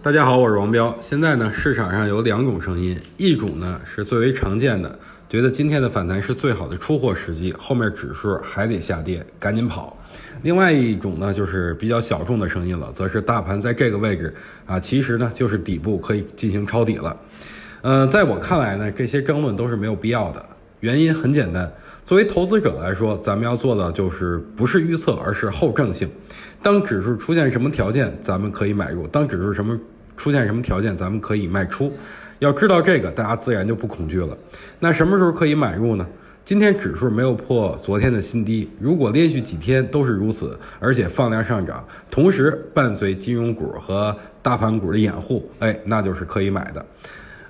大家好，我是王彪。现在呢，市场上有两种声音，一种呢是最为常见的，觉得今天的反弹是最好的出货时机，后面指数还得下跌，赶紧跑。另外一种呢，就是比较小众的声音了，则是大盘在这个位置啊，其实呢就是底部可以进行抄底了。呃，在我看来呢，这些争论都是没有必要的。原因很简单，作为投资者来说，咱们要做的就是不是预测，而是后证性。当指数出现什么条件，咱们可以买入；当指数什么出现什么条件，咱们可以卖出。要知道这个，大家自然就不恐惧了。那什么时候可以买入呢？今天指数没有破昨天的新低，如果连续几天都是如此，而且放量上涨，同时伴随金融股和大盘股的掩护，哎，那就是可以买的。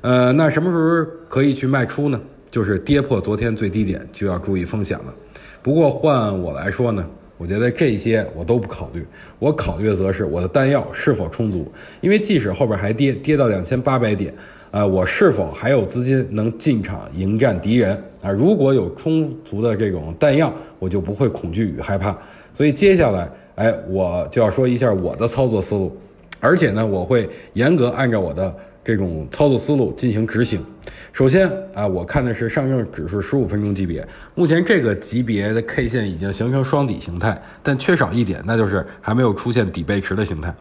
呃，那什么时候可以去卖出呢？就是跌破昨天最低点，就要注意风险了。不过换我来说呢？我觉得这些我都不考虑，我考虑的则是我的弹药是否充足。因为即使后边还跌，跌到两千八百点，啊，我是否还有资金能进场迎战敌人啊？如果有充足的这种弹药，我就不会恐惧与害怕。所以接下来，哎，我就要说一下我的操作思路，而且呢，我会严格按照我的。这种操作思路进行执行。首先啊，我看的是上证指数十五分钟级别，目前这个级别的 K 线已经形成双底形态，但缺少一点，那就是还没有出现底背驰的形态。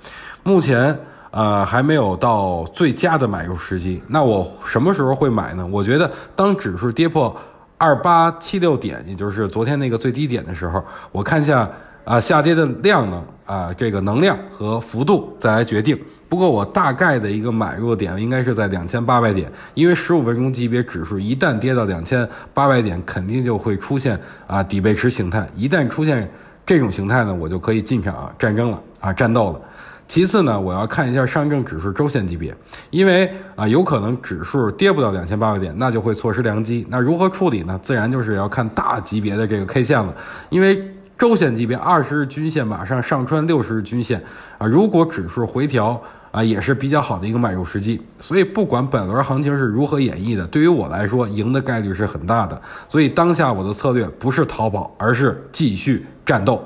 目前呃还没有到最佳的买入时机。那我什么时候会买呢？我觉得当指数跌破二八七六点，也就是昨天那个最低点的时候，我看一下。啊，下跌的量呢？啊，这个能量和幅度再来决定。不过我大概的一个买入点应该是在两千八百点，因为十五分钟级别指数一旦跌到两千八百点，肯定就会出现啊底背驰形态。一旦出现这种形态呢，我就可以进场战争了啊，战斗了。其次呢，我要看一下上证指数周线级别，因为啊有可能指数跌不到两千八百点，那就会错失良机。那如何处理呢？自然就是要看大级别的这个 K 线了，因为。周线级别二十日均线马上上穿六十日均线啊，如果指数回调啊，也是比较好的一个买入时机。所以不管本轮行情是如何演绎的，对于我来说，赢的概率是很大的。所以当下我的策略不是逃跑，而是继续战斗。